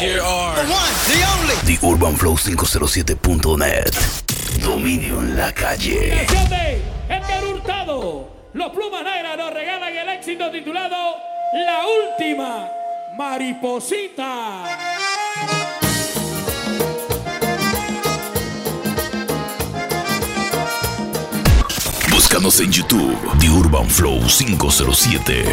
The one, the only. The UrbanFlow507.net. Dominio en la calle. Edgar eh, Hurtado. Los Plumas Negras nos regalan el éxito titulado La Última Mariposita. Búscanos en YouTube, The Urban Flow 507.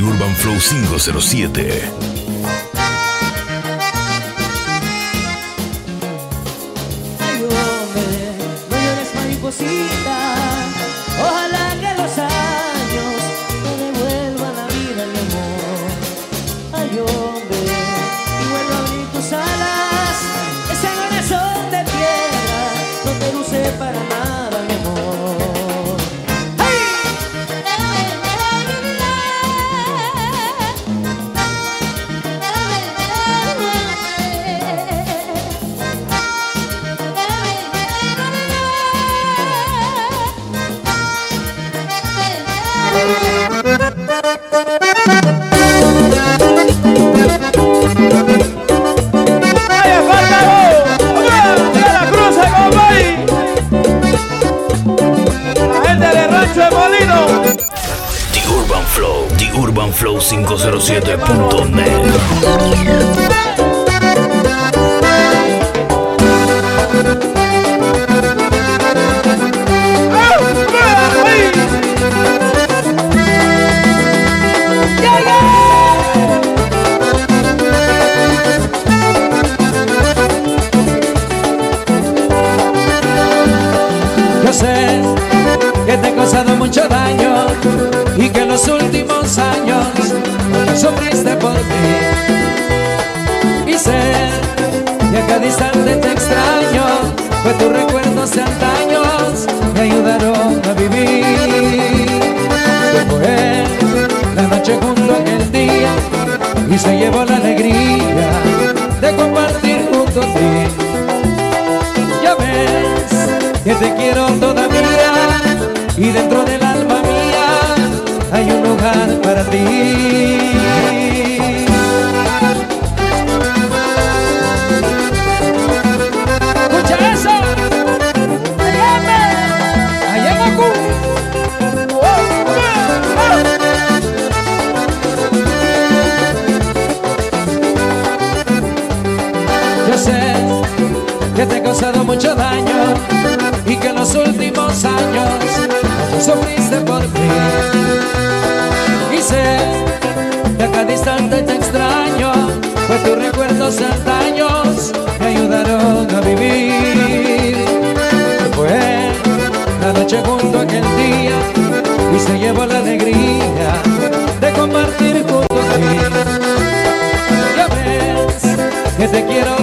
Urban Flow 507. y se llevó la alegría de compartir junto a ti. Ya ves que te quiero todavía y dentro del alma mía hay un lugar para ti. últimos años sufriste por mí. Y sé que a cada instante te extraño, pues tus recuerdos antaños me ayudaron a vivir. Fue la noche junto a aquel día y se llevó la alegría de compartir junto a ti. Ya ves que te quiero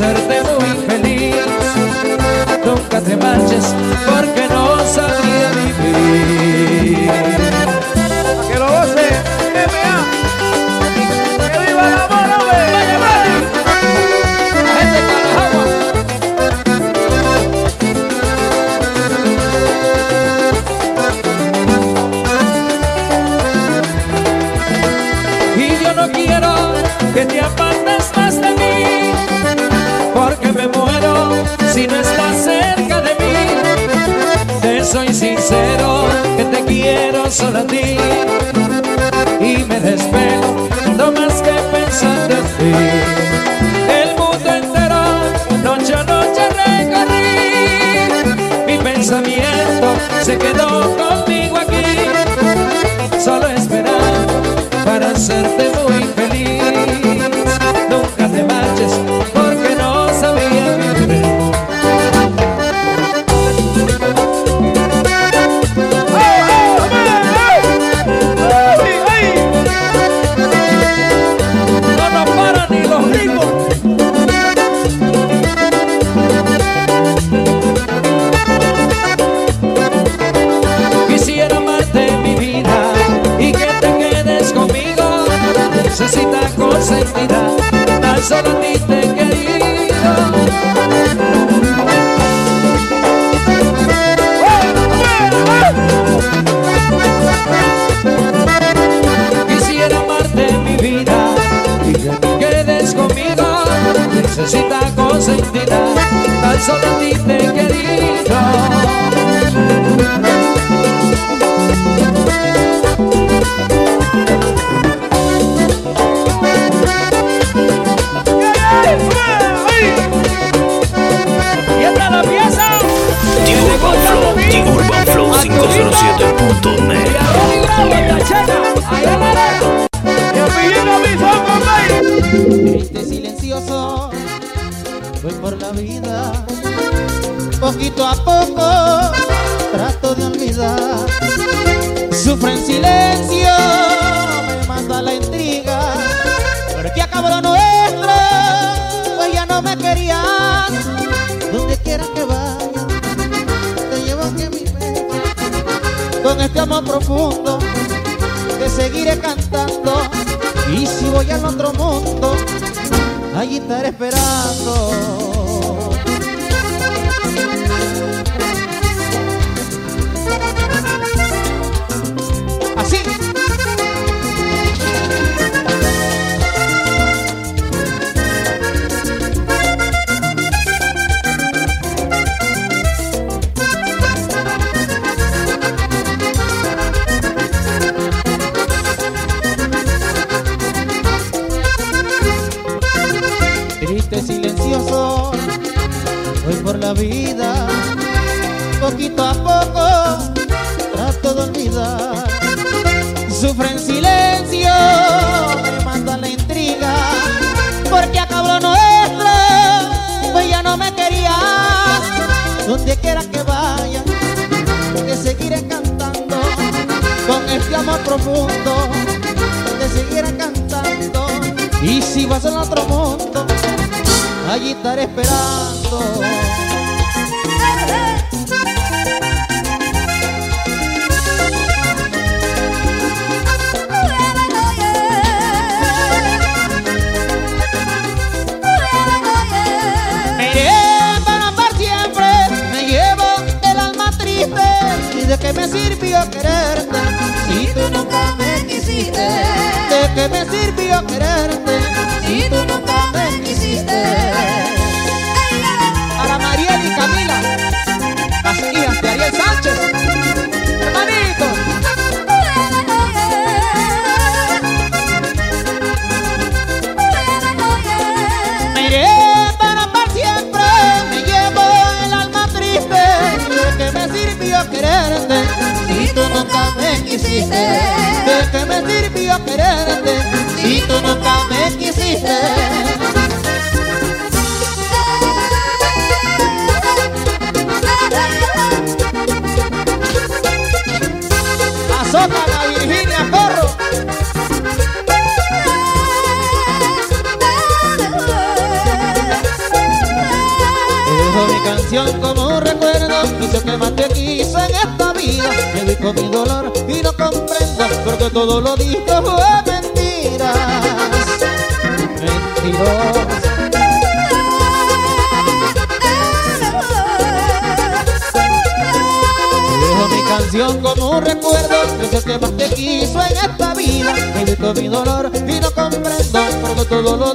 hacerte muy feliz. Nunca te marches porque no pensando a. poquito a poco trato de olvidar. Sufro en silencio, me manda la intriga, porque acabó lo nuestro, pues ya no me querías. Donde quiera que vaya, te llevo aquí en mi pecho, con este amor profundo, te seguiré cantando. Y si voy al otro mundo, allí estaré esperando. Thank you. otro mundo, siguiera cantando. Y si vas al otro mundo, allí estaré esperando. Yo que más te quiso en esta vida, he visto mi dolor y no comprendo porque todo lo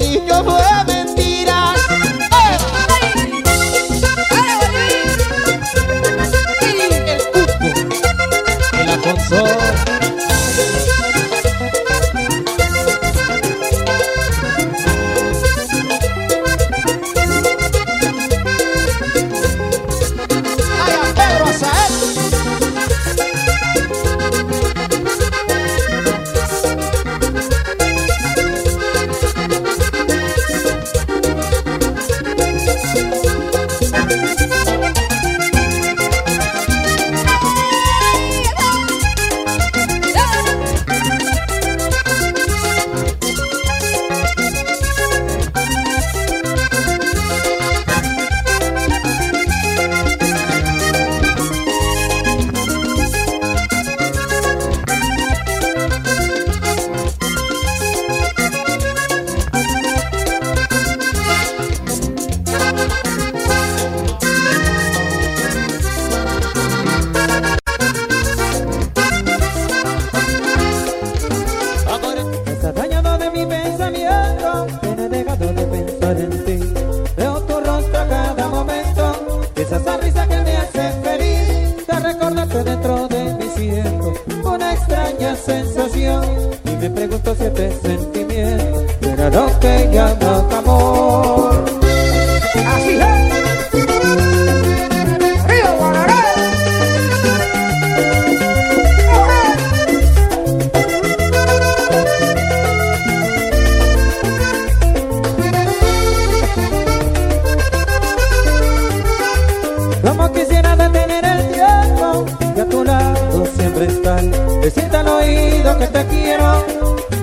que te quiero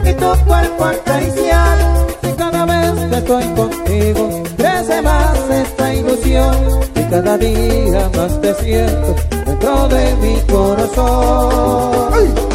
y tu cuerpo acariciar. Y cada vez que estoy contigo crece más esta ilusión y cada día más te siento dentro de mi corazón. ¡Ay!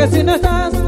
que si no estás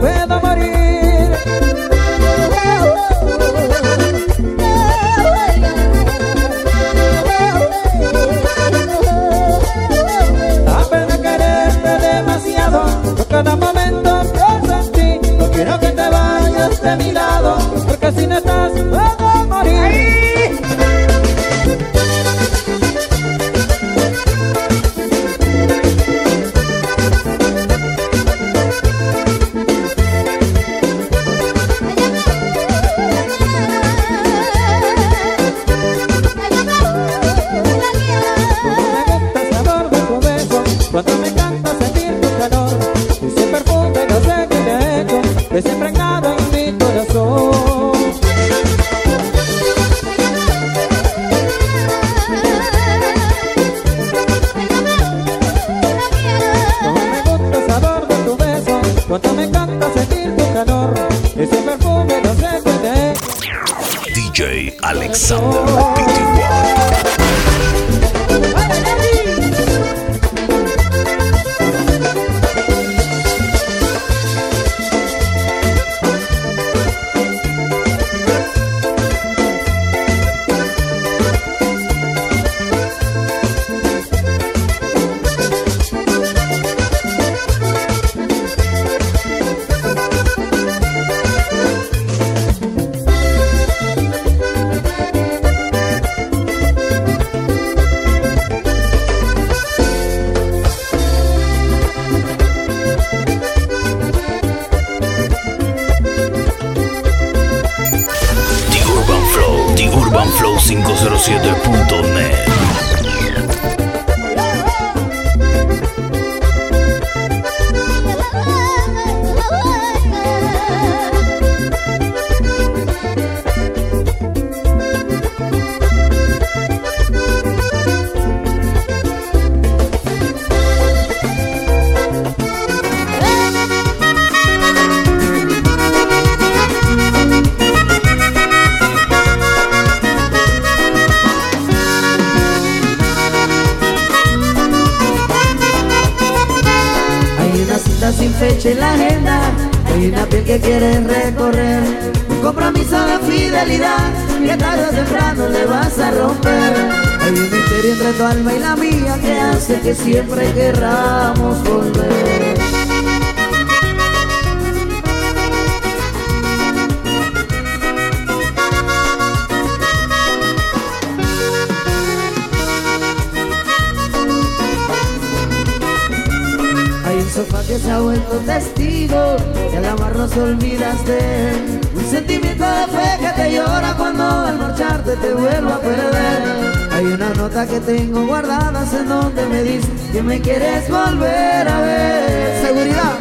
vuelto testigo y al amarnos olvidas de él. Un sentimiento de fe que te llora cuando al marcharte te vuelvo a perder. Hay una nota que tengo guardada en donde me dice que me quieres volver a ver. Seguridad,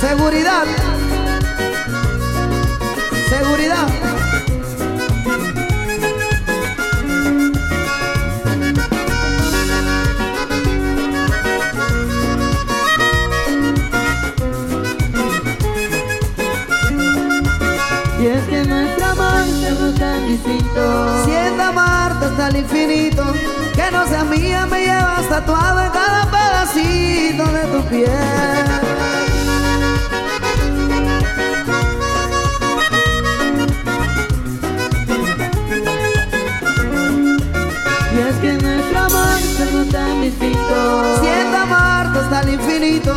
seguridad, seguridad. Hasta el infinito Que no sea mía me llevas tatuado en cada pedacito de tu piel. Y es que nuestro amor no es tan distinto Siendo amarte hasta el infinito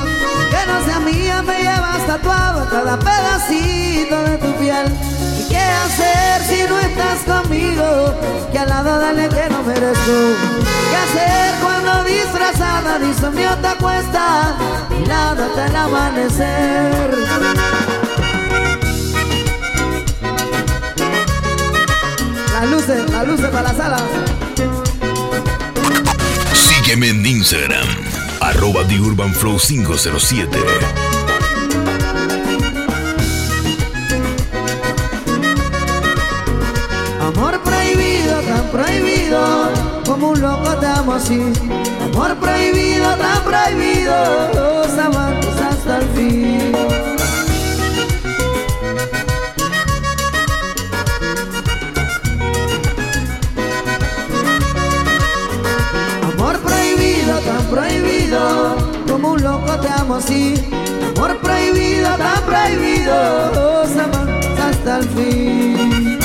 Que no sea mía me llevas tatuado en cada pedacito de tu piel. ¿Y qué hacer si no estás conmigo, que al lado dale que no merezco. ¿Qué hacer cuando disfrazada disomnio te acuesta y nada hasta el amanecer? Las luces, las luces para la sala. Sígueme en Instagram, arroba TheUrbanFlow507. Prohibido, como un loco te amo así. Amor prohibido, tan prohibido, los hasta el fin. Amor prohibido, tan prohibido, como un loco te amo así. Amor prohibido, tan prohibido, los hasta el fin.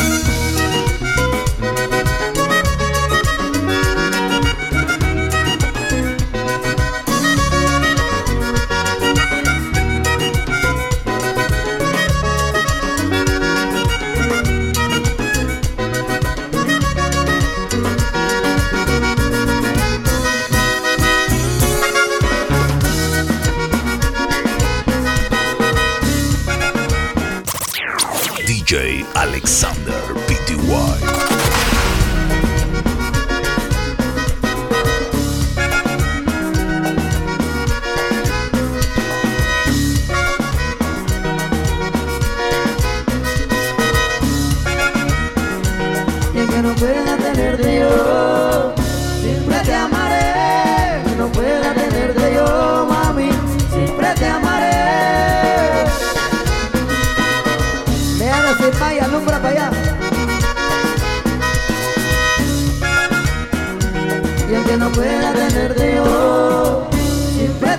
Pueda tenerte yo, siempre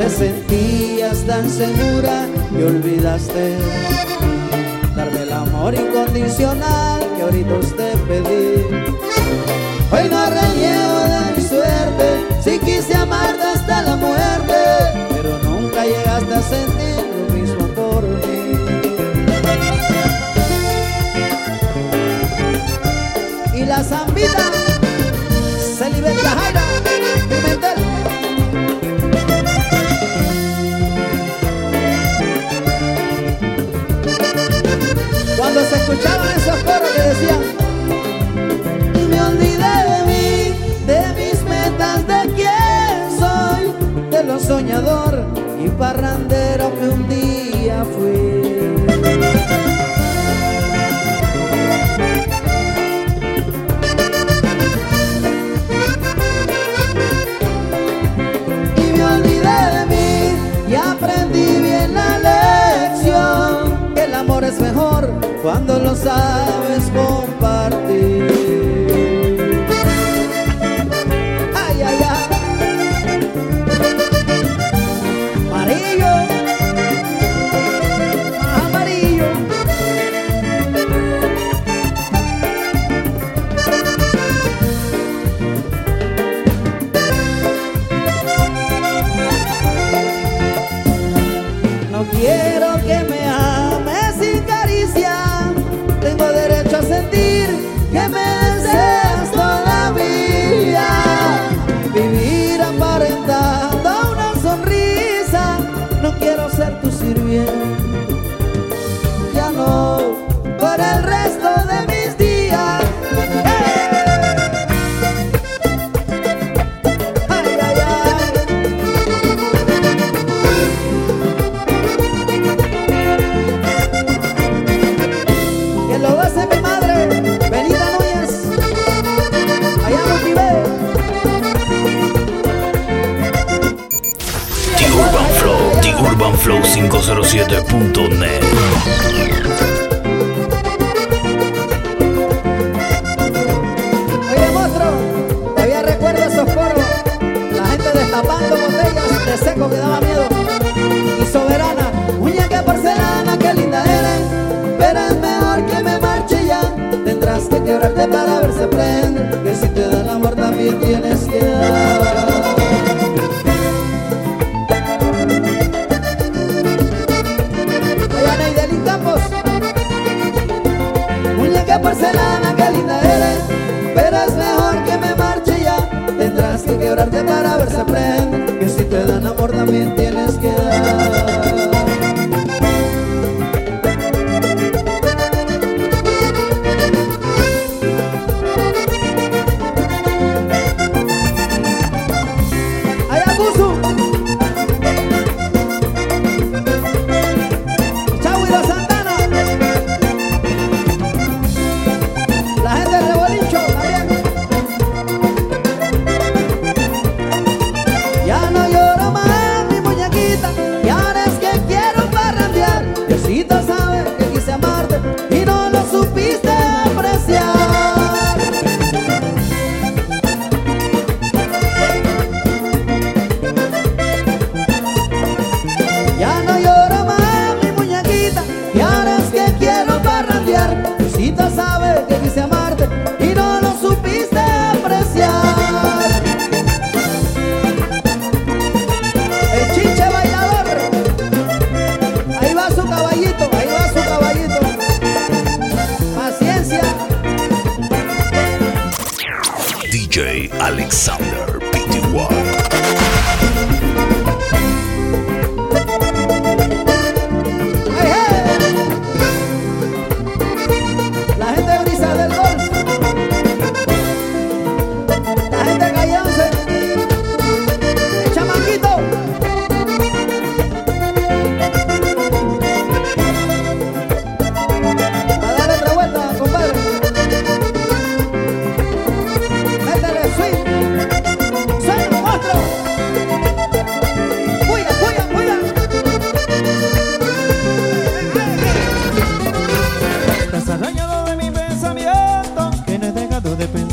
te sentías tan segura y olvidaste darme el amor incondicional que ahorita usted pedí. Hoy no reniego de mi suerte, si quise amarte hasta la muerte, pero nunca llegaste a sentir lo mismo por mí. Y la zambita se liberta. se escuchaban esos coros que decían Y me olvidé de mí, de mis metas, de quién soy De lo soñador y parrandero que un día fui es mejor cuando lo sabes compartir.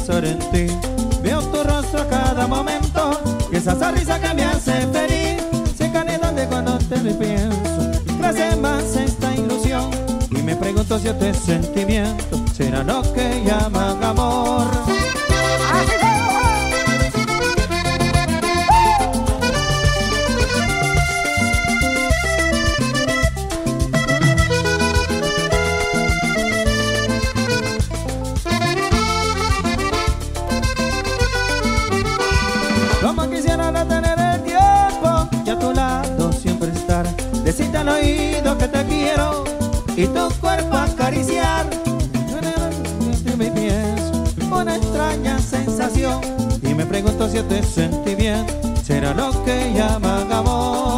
Pensar en ti. Veo tu rostro a cada momento y esa sonrisa que me hace feliz. Sé de cuando te pienso, crece más esta ilusión. Y me pregunto si este sentimiento será lo que llaman amor. Y tu cuerpo acariciar. Me una extraña sensación y me pregunto si este sentimiento será lo que llaman amor.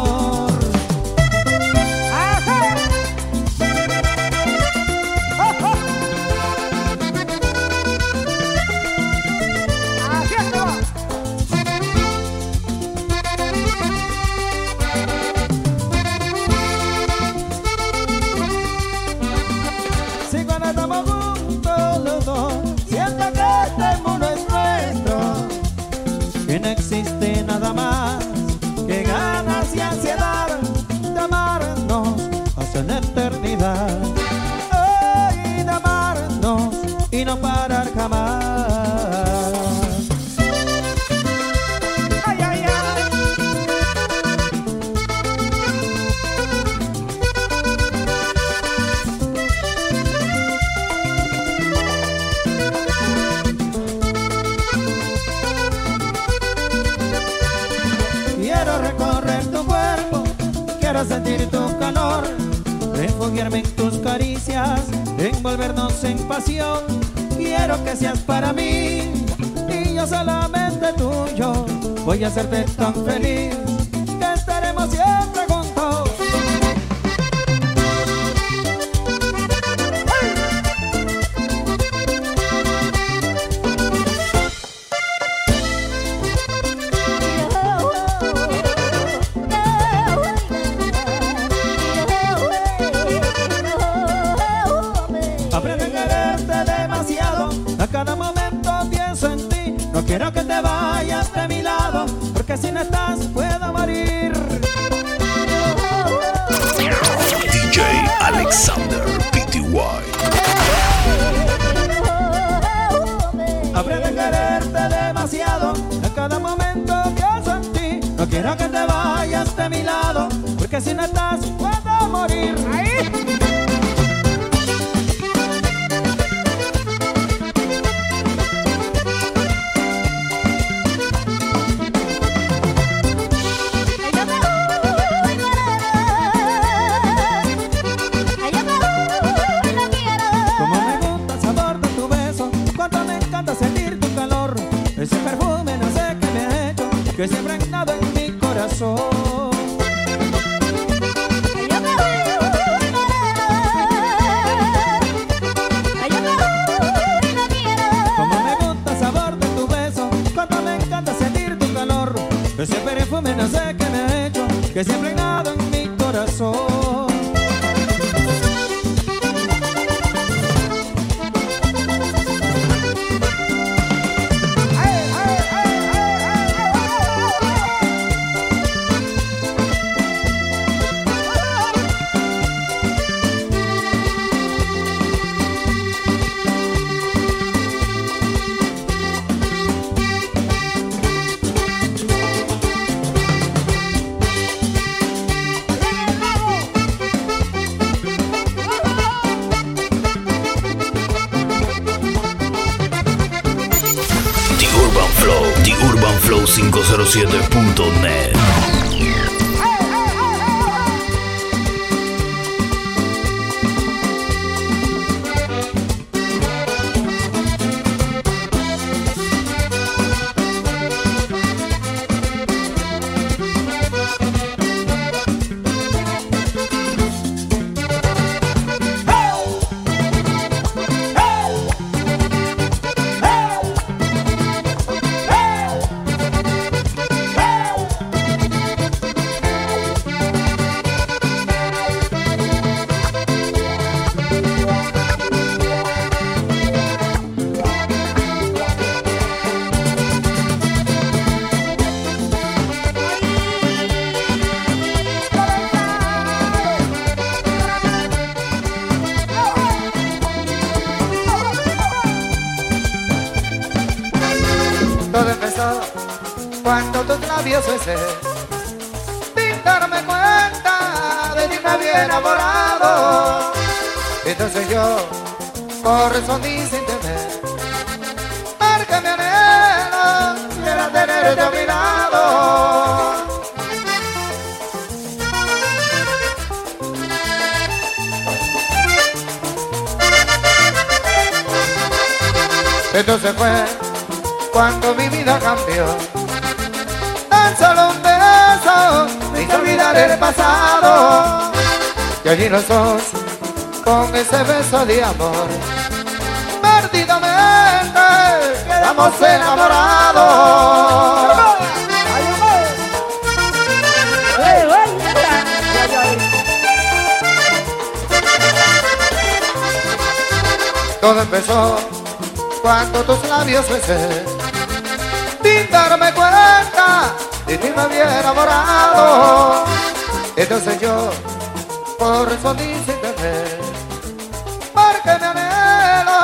Envolvernos en pasión. Quiero que seas para mí y yo solamente tuyo. Voy a hacerte tan feliz que estaremos siempre que se ha impregnado en mi corazón. Como me gusta el sabor de tu beso, cuánto me encanta sentir tu calor. Ese perfume no sé qué me ha hecho, que se besé Sin darme cuenta de ti me había enamorado. Entonces yo correspondí sin temer Porque mi anhelo era tenerte a mi lado. Entonces fue cuando mi vida cambió. El pasado. Y allí los dos, con ese beso de amor, perdidamente quedamos enamorados. Todo empezó cuando tus labios besé sin darme cuenta de ti me había enamorado entonces yo correspondí sin temer porque mi anhelo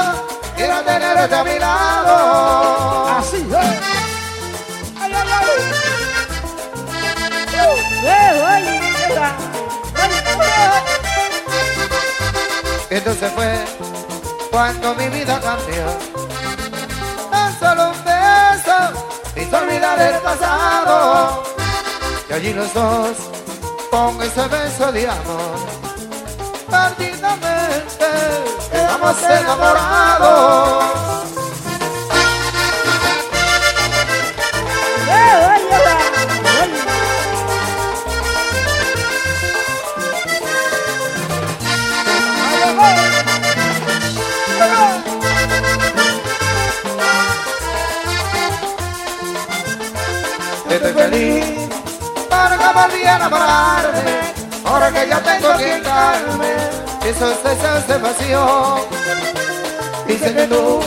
era tenerte a mi lado Así, ¿eh? Ay, ay, ay. Eh. Ay, ay. entonces fue cuando mi vida cambió tan solo hizo olvidar el pasado. Y allí los dos con ese beso de amor perdidamente quedamos enamorados enamorarme Ahora que ya tengo quien calme Esos deseos de pasión Dice que tú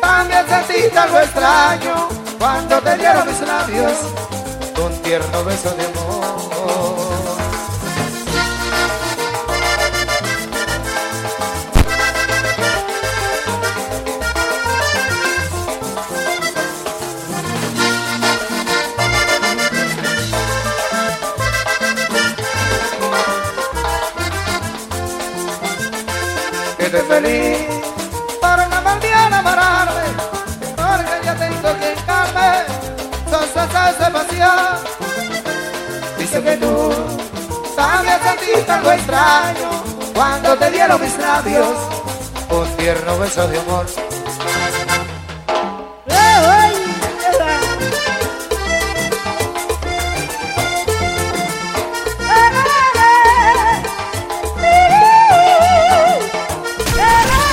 también sentiste algo extraño Cuando te dieron mis labios Un tierno beso de amor también sentiste algo extraño Cuando te dieron mis labios Un tierno beso de amor.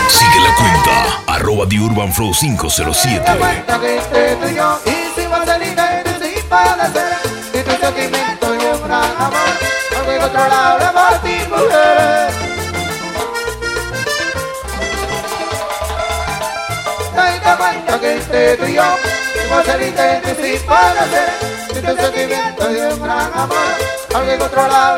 Sigue la cuenta, arroba The Urban Flow Me 507. da cuenta que entre tú y padecer Y tu sentimiento y un gran amor No hay otro lado de por ti, mujer Me da cuenta que entre tú y yo hicimos el intento sin padecer Y tu sentimiento y un gran amor No hay otro lado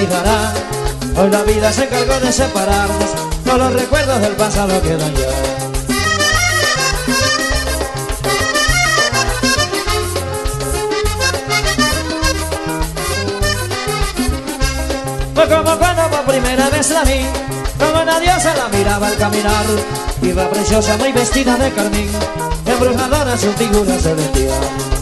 que se. Hoy la vida se encargó de separarnos, todos los recuerdos del pasado quedan ya. Fue como cuando por primera vez la vi, como una diosa la miraba al caminar. Iba preciosa, muy vestida de carmín, embrujadora su figura celestial.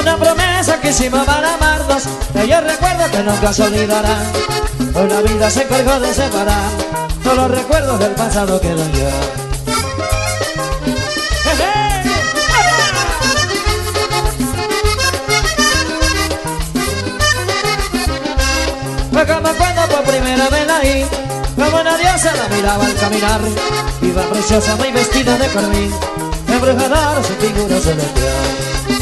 Una promesa que hicimos para amarnos, que yo recuerdo que nunca se olvidará. Hoy la vida se encargó de separar, todos los recuerdos del pasado ya. Fue como cuando por primera vez la vi, como una diosa la miraba al caminar. Iba preciosa, muy vestida de carmín, embrujadora su figura celestial.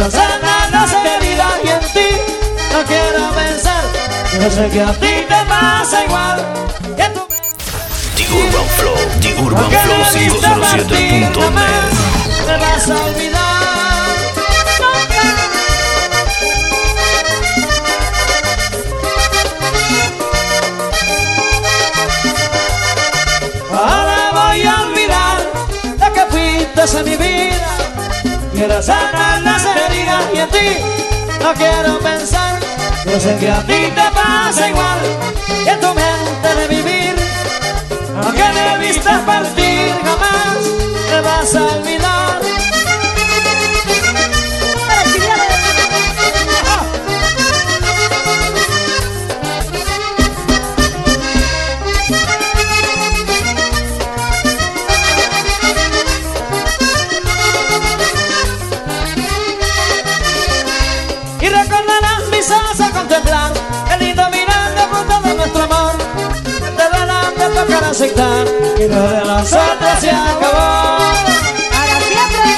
Quiero sanar las heridas y en ti no quiero pensar. Yo sé que a ti te pasa igual. Que tú The Urban Flow, The Urban Flow me viste partir, 507.net. jamás me vas a olvidar. Ahora voy a olvidar lo que fuiste en mi vida. Quiero sanar no quiero pensar. Yo sé que a ti te pasa igual que tu mente de vivir. Aunque me viste partir, jamás me vas a olvidar. Y lo de nosotros se acabó. Para siempre.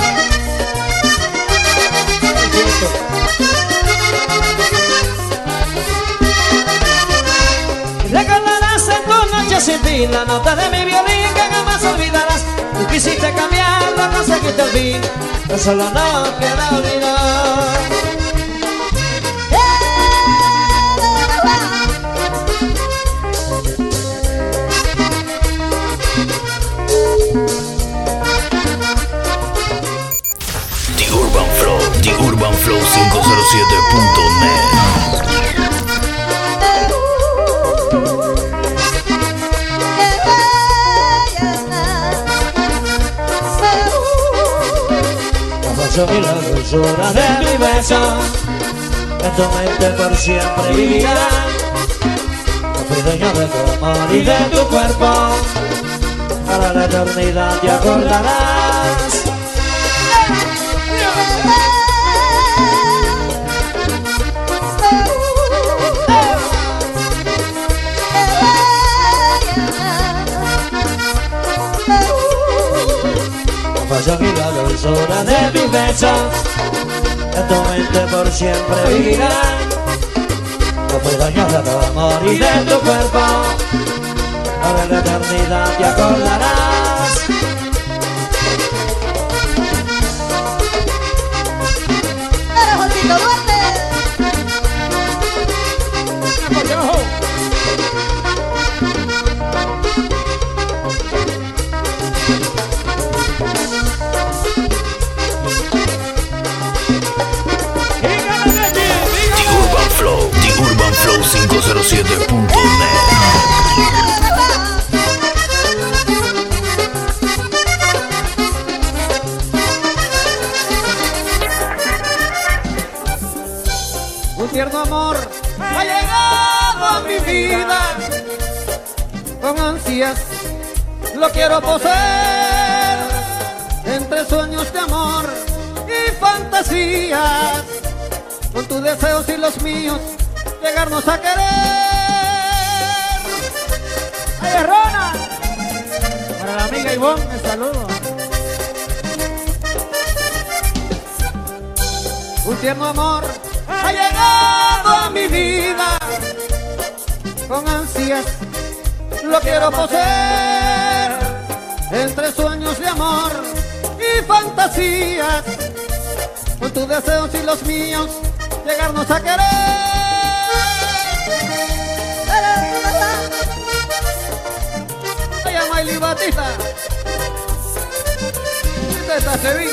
Recordarás en tu noche sin fin la nota de mi violín que jamás olvidarás. Tú quisiste cambiarlo, no seguiste el fin, pero solo no queda olvidar. Y la dulzura de mi beso En tu mente por siempre vivirá No fui dueño de tu amor y de tu cuerpo Para la eternidad te acordarás dulzura de mis besos. En tu mente por siempre vivirá. No dueño de tu amor y de tu cuerpo. Para la eternidad te acordarás 507.net. Un tierno amor ha llegado a mi vida. Con ansias lo quiero poseer. Entre sueños de amor y fantasías. Con tus deseos y los míos, llegarnos a querer. ¡Ay, Rona! Para la amiga Ivonne, el saludo. Un tierno amor ha llegado a mi vida. Con ansias lo quiero poseer. Entre sueños de amor y fantasías. Con tus deseos y los míos, llegarnos a querer. Ay, Miley Batista. Esta Sevilla.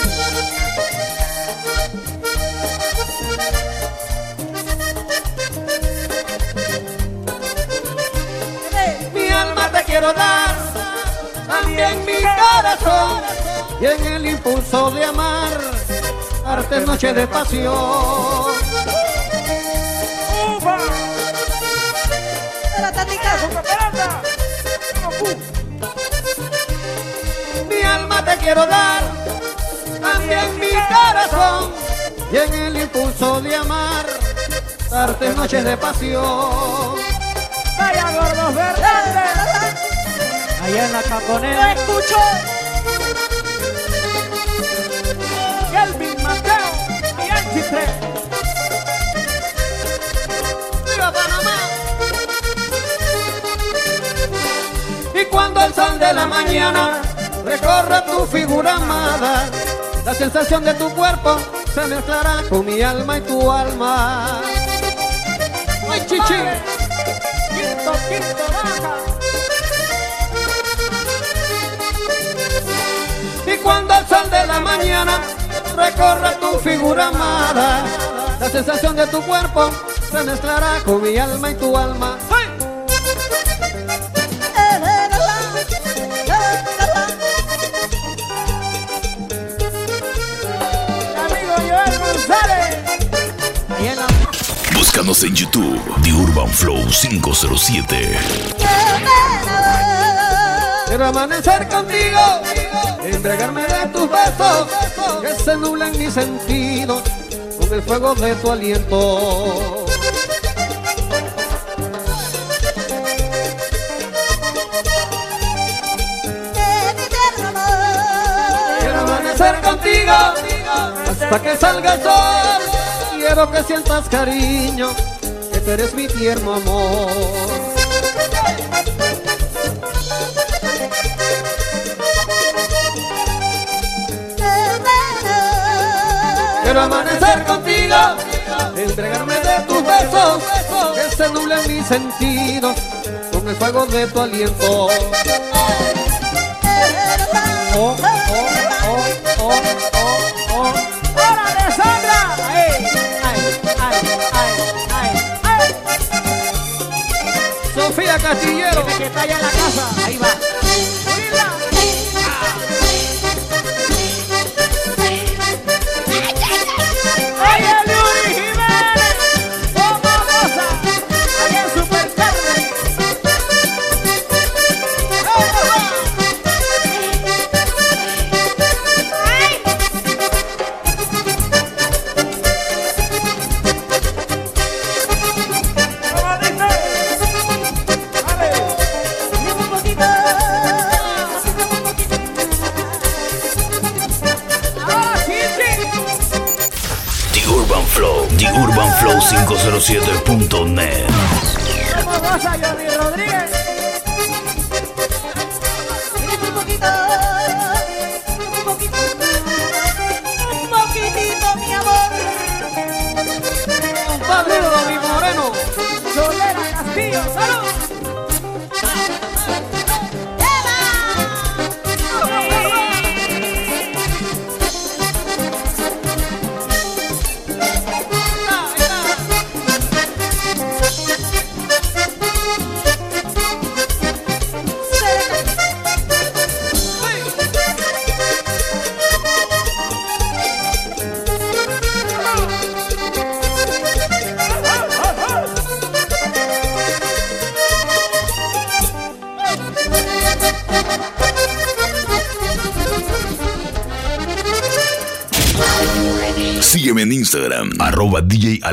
Mi alma te quiero dar, también mi corazón. Y en el impulso de amar, arte noche de pasión. Era Tatica. ¡Ufa, pelota! Mi alma te quiero dar, también mi corazón. Y en el impulso de amar, arte noche de pasión. ¡Vaya, gordos verdes! Allá en la Lo caponera. escucho. Cuando el sol de la mañana recorre tu figura amada, la sensación de tu cuerpo se mezclará con mi alma y tu alma. ¡Ay, chichi! Quinto, quinto, baja. Y cuando el sol de la mañana recorre tu figura amada, la sensación de tu cuerpo se mezclará con mi alma y tu alma. Búscanos en YouTube, The Urban Flow 507. Quiero amanecer contigo, entregarme de tus besos, que se nublen mis sentidos con el fuego de tu aliento. Quiero amanecer contigo hasta que salga el sol. Quiero que sientas cariño, que tú eres mi tierno amor. Quiero amanecer contigo, entregarme de tus besos, que se nublen mis sentidos con el fuego de tu aliento. Oh, oh, oh, oh, oh, Castillero, Que la casa. Ahí va.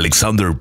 Alexander